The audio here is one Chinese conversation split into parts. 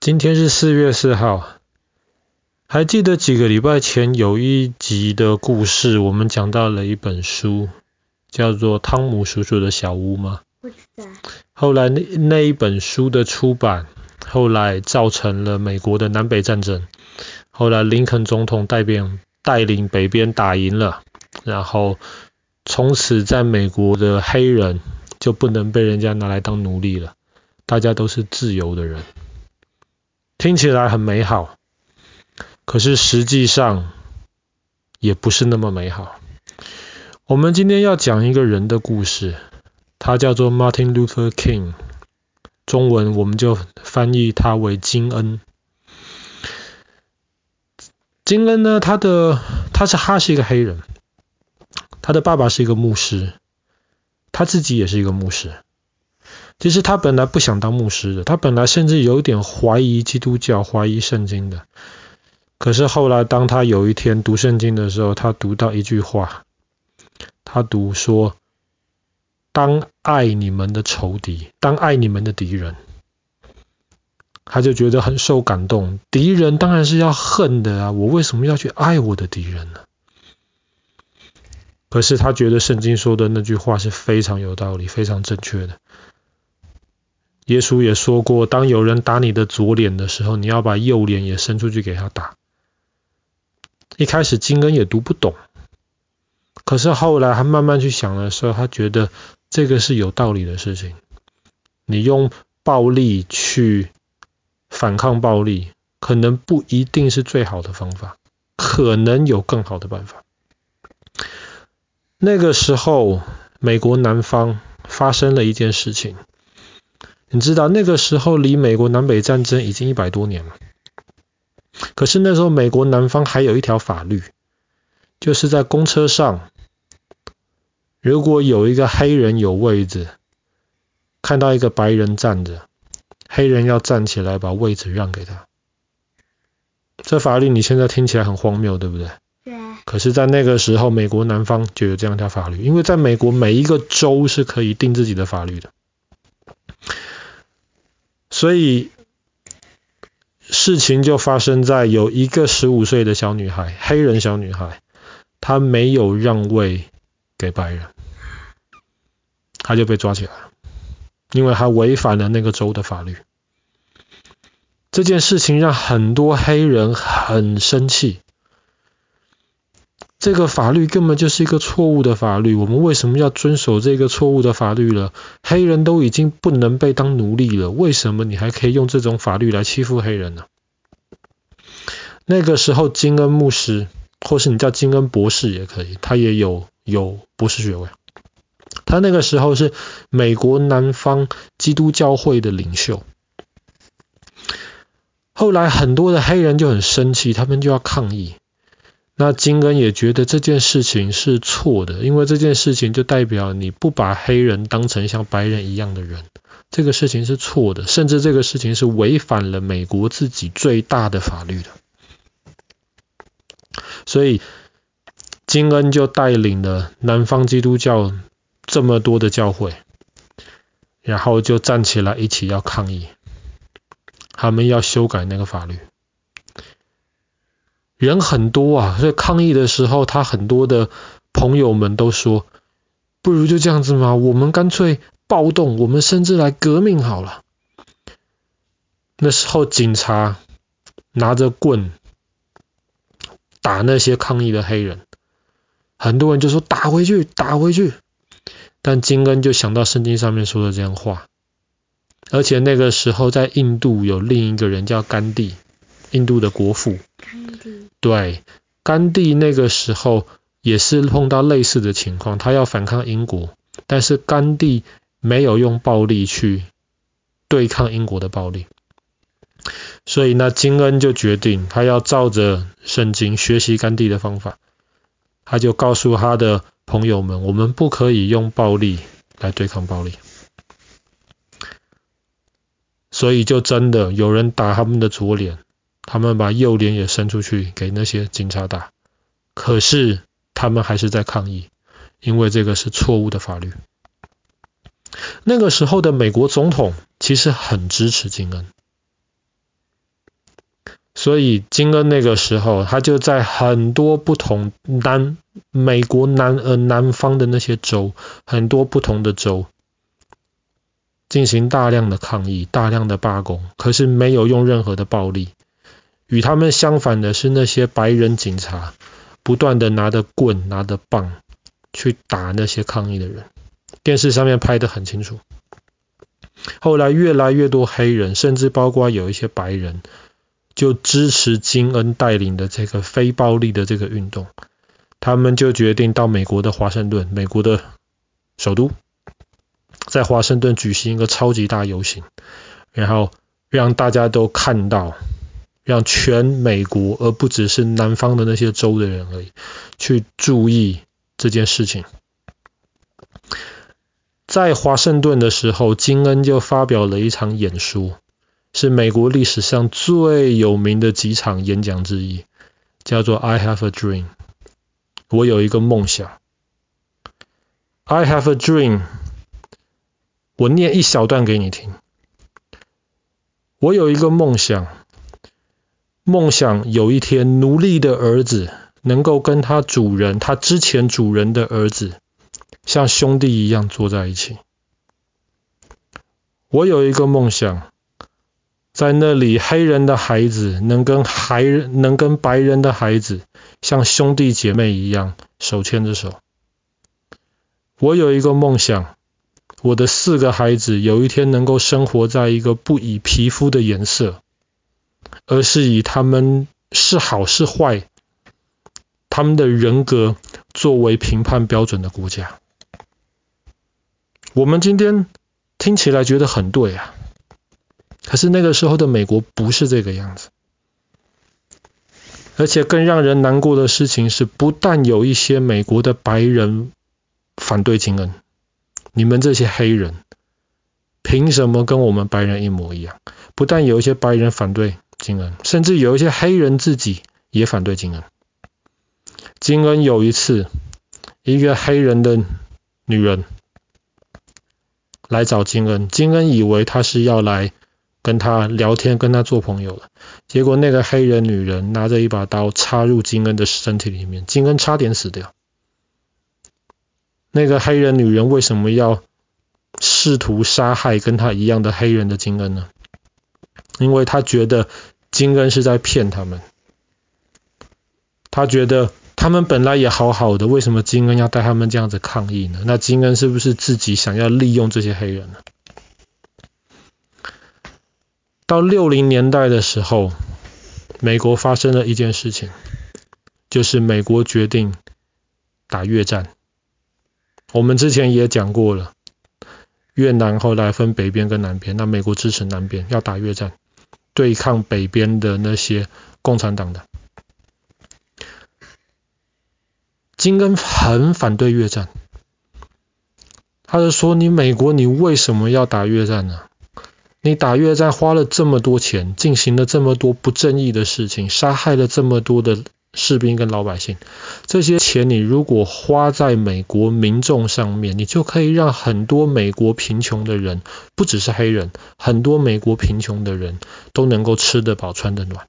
今天是四月四号，还记得几个礼拜前有一集的故事，我们讲到了一本书，叫做《汤姆叔叔的小屋》吗？不知道。后来那那一本书的出版，后来造成了美国的南北战争。后来林肯总统带兵带领北边打赢了，然后从此在美国的黑人就不能被人家拿来当奴隶了，大家都是自由的人。听起来很美好，可是实际上也不是那么美好。我们今天要讲一个人的故事，他叫做 Martin Luther King，中文我们就翻译他为金恩。金恩呢，他的他是他是一个黑人，他的爸爸是一个牧师，他自己也是一个牧师。其实他本来不想当牧师的，他本来甚至有点怀疑基督教、怀疑圣经的。可是后来，当他有一天读圣经的时候，他读到一句话，他读说：“当爱你们的仇敌，当爱你们的敌人。”他就觉得很受感动。敌人当然是要恨的啊，我为什么要去爱我的敌人呢？可是他觉得圣经说的那句话是非常有道理、非常正确的。耶稣也说过，当有人打你的左脸的时候，你要把右脸也伸出去给他打。一开始金恩也读不懂，可是后来他慢慢去想的时候，他觉得这个是有道理的事情。你用暴力去反抗暴力，可能不一定是最好的方法，可能有更好的办法。那个时候，美国南方发生了一件事情。你知道那个时候离美国南北战争已经一百多年了，可是那时候美国南方还有一条法律，就是在公车上，如果有一个黑人有位置，看到一个白人站着，黑人要站起来把位置让给他。这法律你现在听起来很荒谬，对不对？对。可是，在那个时候，美国南方就有这样一条法律，因为在美国每一个州是可以定自己的法律的。所以事情就发生在有一个十五岁的小女孩，黑人小女孩，她没有让位给白人，她就被抓起来，因为她违反了那个州的法律。这件事情让很多黑人很生气。这个法律根本就是一个错误的法律，我们为什么要遵守这个错误的法律了？黑人都已经不能被当奴隶了，为什么你还可以用这种法律来欺负黑人呢？那个时候，金恩牧师，或是你叫金恩博士也可以，他也有有博士学位。他那个时候是美国南方基督教会的领袖。后来很多的黑人就很生气，他们就要抗议。那金恩也觉得这件事情是错的，因为这件事情就代表你不把黑人当成像白人一样的人，这个事情是错的，甚至这个事情是违反了美国自己最大的法律的。所以金恩就带领了南方基督教这么多的教会，然后就站起来一起要抗议，他们要修改那个法律。人很多啊，所以抗议的时候，他很多的朋友们都说，不如就这样子嘛，我们干脆暴动，我们甚至来革命好了。那时候警察拿着棍打那些抗议的黑人，很多人就说打回去，打回去。但金恩就想到圣经上面说的这样话，而且那个时候在印度有另一个人叫甘地，印度的国父。对，甘地那个时候也是碰到类似的情况，他要反抗英国，但是甘地没有用暴力去对抗英国的暴力，所以那金恩就决定他要照着圣经学习甘地的方法，他就告诉他的朋友们，我们不可以用暴力来对抗暴力，所以就真的有人打他们的左脸。他们把右脸也伸出去给那些警察打，可是他们还是在抗议，因为这个是错误的法律。那个时候的美国总统其实很支持金恩，所以金恩那个时候，他就在很多不同南美国南呃南方的那些州，很多不同的州进行大量的抗议、大量的罢工，可是没有用任何的暴力。与他们相反的是，那些白人警察不断的拿着棍、拿着棒去打那些抗议的人。电视上面拍得很清楚。后来越来越多黑人，甚至包括有一些白人，就支持金恩带领的这个非暴力的这个运动。他们就决定到美国的华盛顿，美国的首都，在华盛顿举行一个超级大游行，然后让大家都看到，让全美国，而不只是南方的那些州的人而已，去注意这件事情。在华盛顿的时候，金恩就发表了一场演说，是美国历史上最有名的几场演讲之一，叫做 "I have a dream"，我有一个梦想。I have a dream，我念一小段给你听。我有一个梦想，梦想有一天奴隶的儿子能够跟他主人，他之前主人的儿子。像兄弟一样坐在一起。我有一个梦想，在那里黑人的孩子能跟孩能跟白人的孩子像兄弟姐妹一样手牵着手。我有一个梦想，我的四个孩子有一天能够生活在一个不以皮肤的颜色，而是以他们是好是坏，他们的人格作为评判标准的国家。我们今天听起来觉得很对啊，可是那个时候的美国不是这个样子，而且更让人难过的事情是，不但有一些美国的白人反对金恩，你们这些黑人凭什么跟我们白人一模一样？不但有一些白人反对金恩，甚至有一些黑人自己也反对金恩。金恩有一次，一个黑人的女人。来找金恩，金恩以为他是要来跟他聊天、跟他做朋友的，结果那个黑人女人拿着一把刀插入金恩的身体里面，金恩差点死掉。那个黑人女人为什么要试图杀害跟他一样的黑人的金恩呢？因为他觉得金恩是在骗他们，他觉得。他们本来也好好的，为什么金恩要带他们这样子抗议呢？那金恩是不是自己想要利用这些黑人呢？到六零年代的时候，美国发生了一件事情，就是美国决定打越战。我们之前也讲过了，越南后来分北边跟南边，那美国支持南边要打越战，对抗北边的那些共产党的。金根很反对越战，他就说：“你美国，你为什么要打越战呢？你打越战花了这么多钱，进行了这么多不正义的事情，杀害了这么多的士兵跟老百姓。这些钱你如果花在美国民众上面，你就可以让很多美国贫穷的人，不只是黑人，很多美国贫穷的人都能够吃得饱、穿得暖。”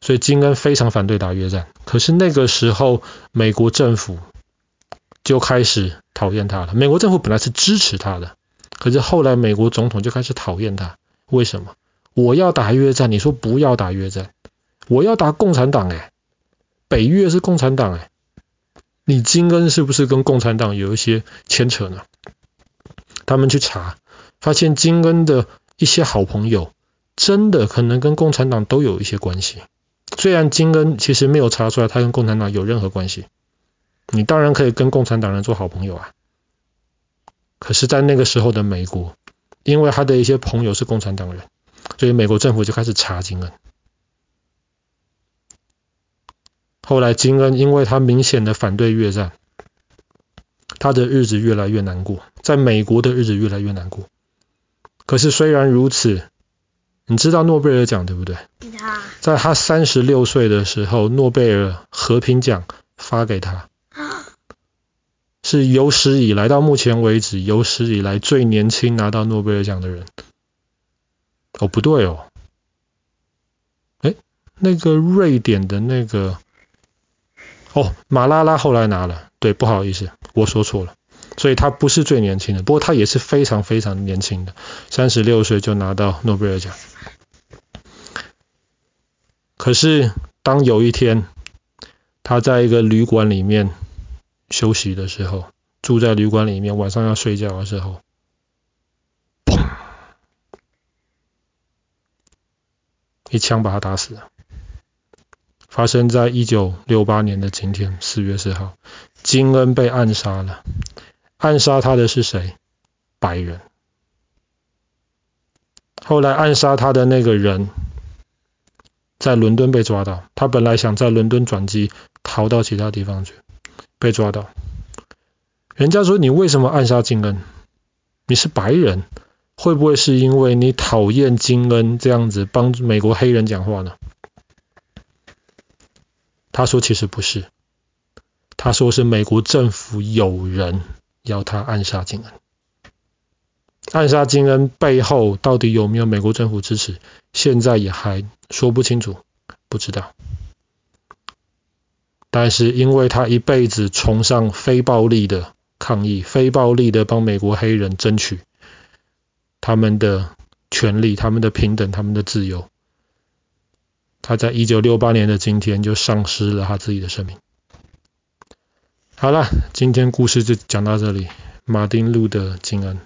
所以金恩非常反对打越战，可是那个时候美国政府就开始讨厌他了。美国政府本来是支持他的，可是后来美国总统就开始讨厌他。为什么？我要打越战，你说不要打越战，我要打共产党哎，北越是共产党哎，你金恩是不是跟共产党有一些牵扯呢？他们去查，发现金恩的一些好朋友真的可能跟共产党都有一些关系。虽然金恩其实没有查出来他跟共产党有任何关系，你当然可以跟共产党人做好朋友啊。可是，在那个时候的美国，因为他的一些朋友是共产党人，所以美国政府就开始查金恩。后来，金恩因为他明显的反对越战，他的日子越来越难过，在美国的日子越来越难过。可是，虽然如此，你知道诺贝尔奖对不对？在他三十六岁的时候，诺贝尔和平奖发给他，是有史以来到目前为止有史以来最年轻拿到诺贝尔奖的人。哦，不对哦，哎那个瑞典的那个，哦，马拉拉后来拿了，对，不好意思，我说错了，所以他不是最年轻的，不过他也是非常非常年轻的，三十六岁就拿到诺贝尔奖。可是当有一天他在一个旅馆里面休息的时候，住在旅馆里面，晚上要睡觉的时候。砰一枪把他打死了。发生在一九六八年的今天，四月四号，金恩被暗杀了。暗杀他的是谁？白人。后来暗杀他的那个人，在伦敦被抓到。他本来想在伦敦转机，逃到其他地方去，被抓到。人家说：“你为什么暗杀金恩？你是白人。”会不会是因为你讨厌金恩这样子帮美国黑人讲话呢？他说其实不是，他说是美国政府有人要他暗杀金恩。暗杀金恩背后到底有没有美国政府支持，现在也还说不清楚，不知道。但是因为他一辈子崇尚非暴力的抗议，非暴力的帮美国黑人争取。他们的权利、他们的平等、他们的自由，他在一九六八年的今天就丧失了他自己的生命。好了，今天故事就讲到这里。马丁路德金恩。